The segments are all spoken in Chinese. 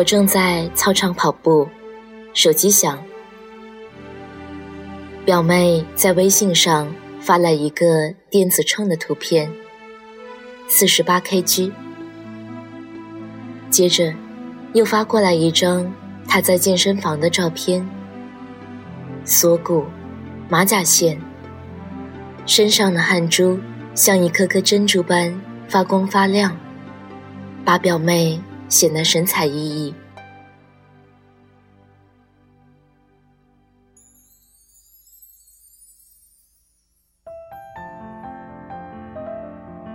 我正在操场跑步，手机响。表妹在微信上发来一个电子秤的图片，四十八 kg。接着，又发过来一张她在健身房的照片，锁骨、马甲线，身上的汗珠像一颗颗珍珠般发光发亮，把表妹。显得神采奕奕。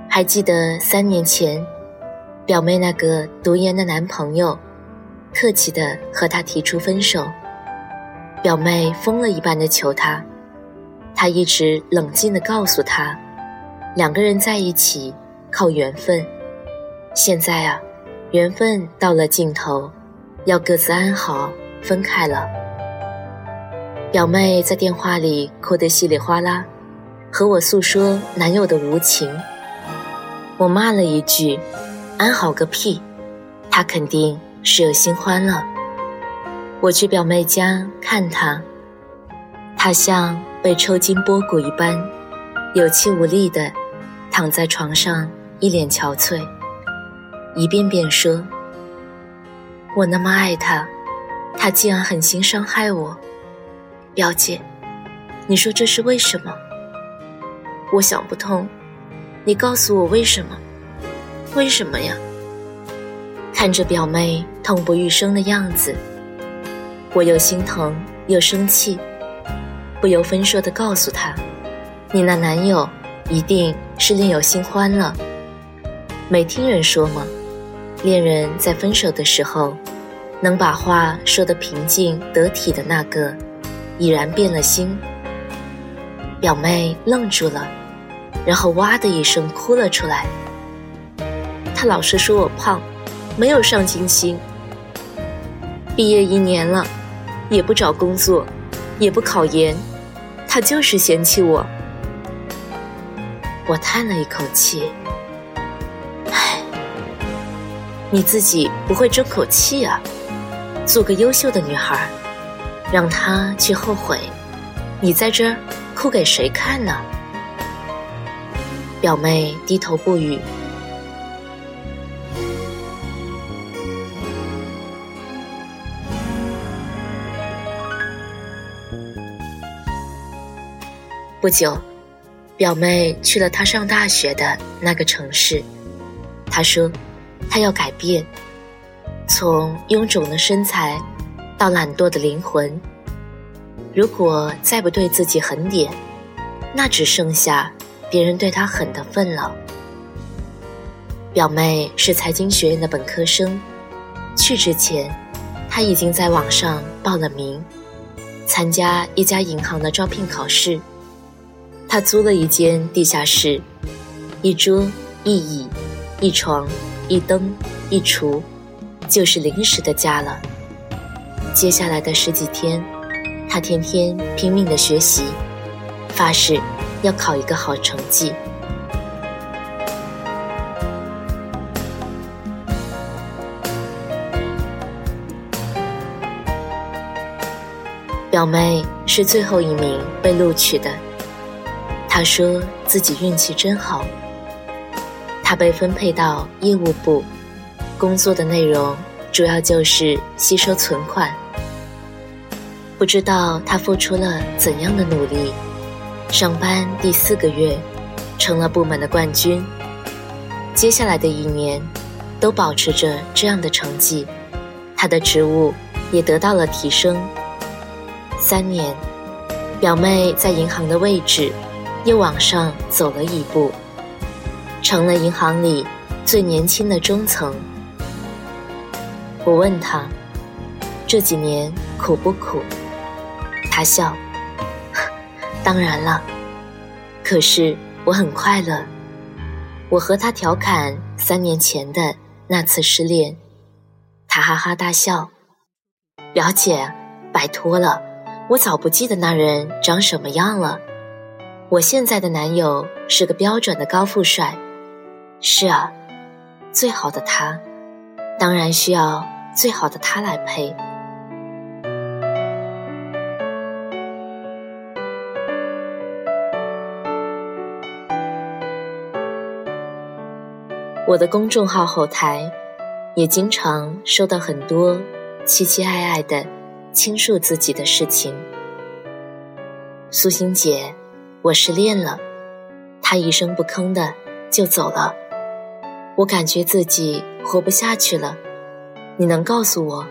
还记得三年前，表妹那个读研的男朋友，客气的和她提出分手，表妹疯了一般的求他，他一直冷静的告诉她，两个人在一起靠缘分，现在啊。缘分到了尽头，要各自安好，分开了。表妹在电话里哭得稀里哗啦，和我诉说男友的无情。我骂了一句：“安好个屁！”他肯定是有新欢了。我去表妹家看她，她像被抽筋剥骨一般，有气无力的躺在床上，一脸憔悴。一遍遍说：“我那么爱他，他竟然狠心伤害我。”表姐，你说这是为什么？我想不通，你告诉我为什么？为什么呀？看着表妹痛不欲生的样子，我又心疼又生气，不由分说的告诉她：“你那男友一定是另有新欢了。”没听人说吗？恋人在分手的时候，能把话说得平静得体的那个，已然变了心。表妹愣住了，然后哇的一声哭了出来。他老是说我胖，没有上进心。毕业一年了，也不找工作，也不考研，他就是嫌弃我。我叹了一口气。你自己不会争口气啊？做个优秀的女孩，让他去后悔，你在这儿哭给谁看呢？表妹低头不语。不久，表妹去了她上大学的那个城市，她说。他要改变，从臃肿的身材到懒惰的灵魂。如果再不对自己狠点，那只剩下别人对他狠的份了。表妹是财经学院的本科生，去之前，她已经在网上报了名，参加一家银行的招聘考试。她租了一间地下室，一桌一椅一床。一灯一厨，就是临时的家了。接下来的十几天，他天天拼命的学习，发誓要考一个好成绩。表妹是最后一名被录取的，她说自己运气真好。他被分配到业务部，工作的内容主要就是吸收存款。不知道他付出了怎样的努力，上班第四个月，成了部门的冠军。接下来的一年，都保持着这样的成绩，他的职务也得到了提升。三年，表妹在银行的位置又往上走了一步。成了银行里最年轻的中层。我问他，这几年苦不苦？他笑，当然了。可是我很快乐。我和他调侃三年前的那次失恋，他哈哈大笑。表姐，拜托了，我早不记得那人长什么样了。我现在的男友是个标准的高富帅。是啊，最好的他，当然需要最好的他来配。我的公众号后台，也经常收到很多凄凄爱爱的倾诉自己的事情。苏欣姐，我失恋了，他一声不吭的就走了，我感觉自己活不下去了。你能告诉我，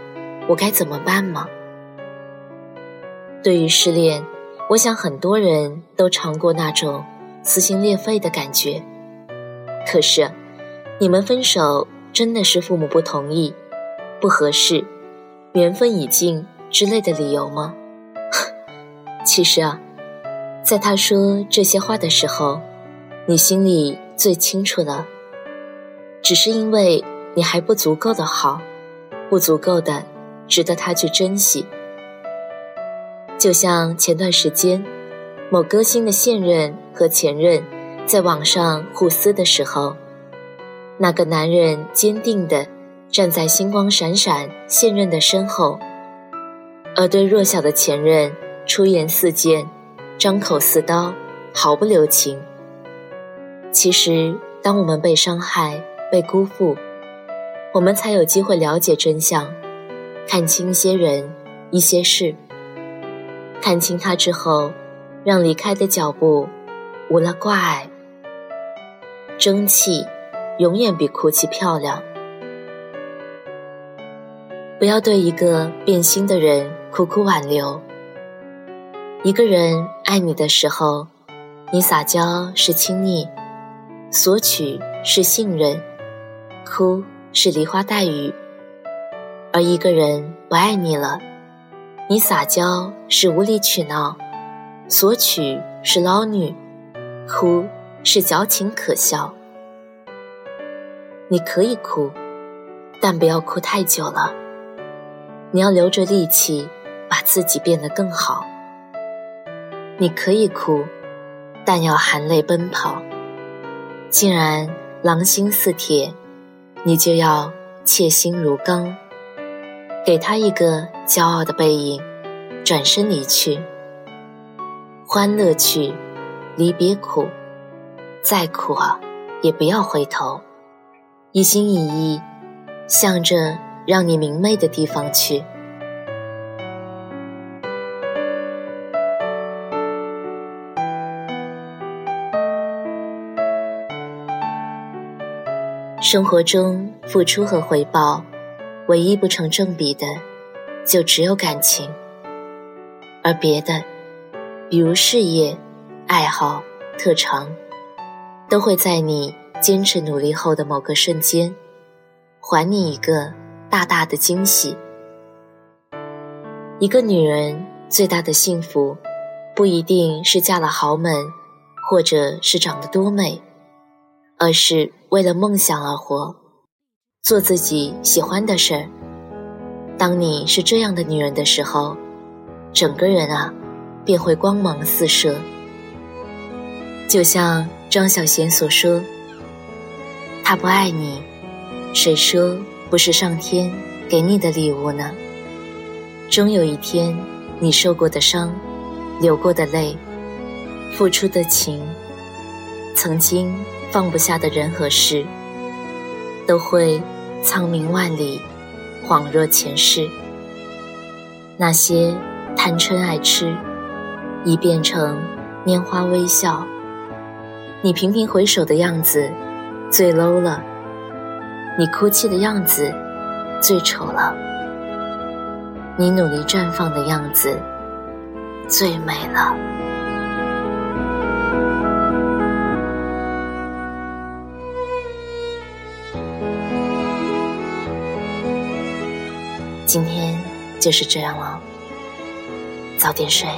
我该怎么办吗？对于失恋，我想很多人都尝过那种撕心裂肺的感觉，可是。你们分手真的是父母不同意、不合适、缘分已尽之类的理由吗？其实啊，在他说这些话的时候，你心里最清楚了。只是因为你还不足够的好，不足够的值得他去珍惜。就像前段时间，某歌星的现任和前任在网上互撕的时候。那个男人坚定地站在星光闪闪现任的身后，而对弱小的前任出言似剑，张口似刀，毫不留情。其实，当我们被伤害、被辜负，我们才有机会了解真相，看清一些人、一些事。看清他之后，让离开的脚步无了挂碍，争气。永远比哭泣漂亮。不要对一个变心的人苦苦挽留。一个人爱你的时候，你撒娇是亲昵，索取是信任，哭是梨花带雨；而一个人不爱你了，你撒娇是无理取闹，索取是捞女，哭是矫情可笑。你可以哭，但不要哭太久了。你要留着力气，把自己变得更好。你可以哭，但要含泪奔跑。竟然狼心似铁，你就要切心如钢。给他一个骄傲的背影，转身离去。欢乐去，离别苦，再苦啊，也不要回头。一心一意，向着让你明媚的地方去。生活中，付出和回报，唯一不成正比的，就只有感情。而别的，比如事业、爱好、特长，都会在你。坚持努力后的某个瞬间，还你一个大大的惊喜。一个女人最大的幸福，不一定是嫁了豪门，或者是长得多美，而是为了梦想而活，做自己喜欢的事儿。当你是这样的女人的时候，整个人啊，便会光芒四射。就像张小娴所说。他不爱你，谁说不是上天给你的礼物呢？终有一天，你受过的伤、流过的泪、付出的情、曾经放不下的人和事，都会苍冥万里，恍若前世。那些贪嗔爱痴，已变成拈花微笑。你频频回首的样子。最 low 了，你哭泣的样子最丑了，你努力绽放的样子最美了。今天就是这样了，早点睡，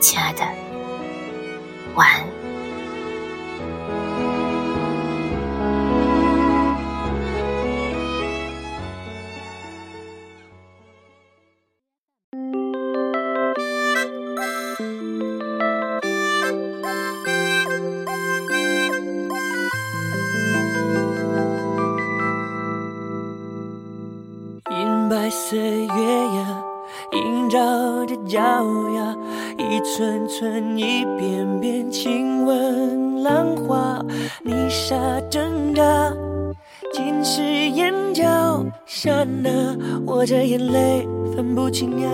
亲爱的，晚安。一寸寸，一遍遍亲吻浪花，泥沙挣扎，浸湿眼角，刹那，我这眼泪分不清呀。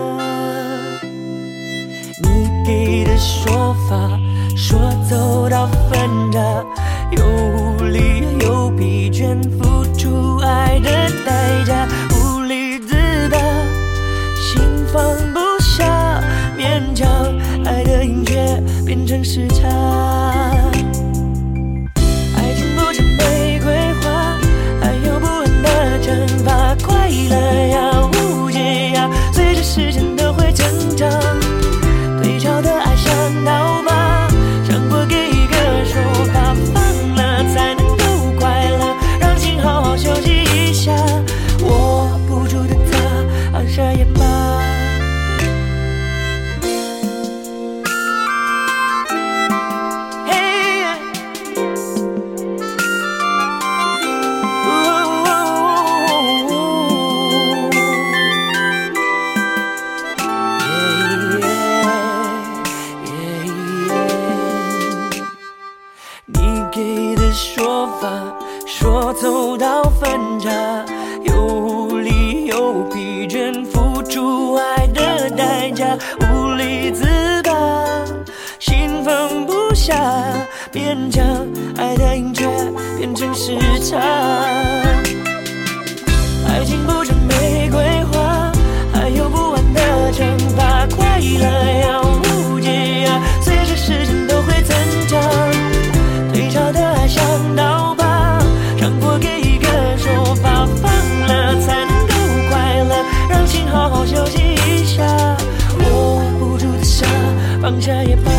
你给的说法，说走到分岔，又无力又疲倦，付出爱的代价。爱的音乐变成时差。自拔，心放不下，勉强爱的音却变成时差。爱情不只玫瑰花，还有不完的惩罚，快乐放下也罢。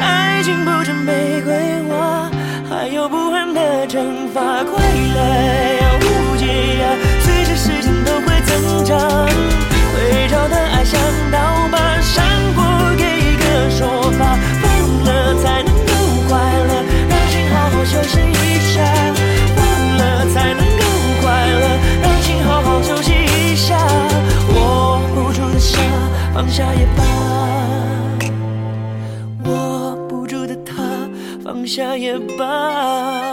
爱情不像玫瑰花，还有不安的惩罚，放下也罢。握不住的他，放下也罢。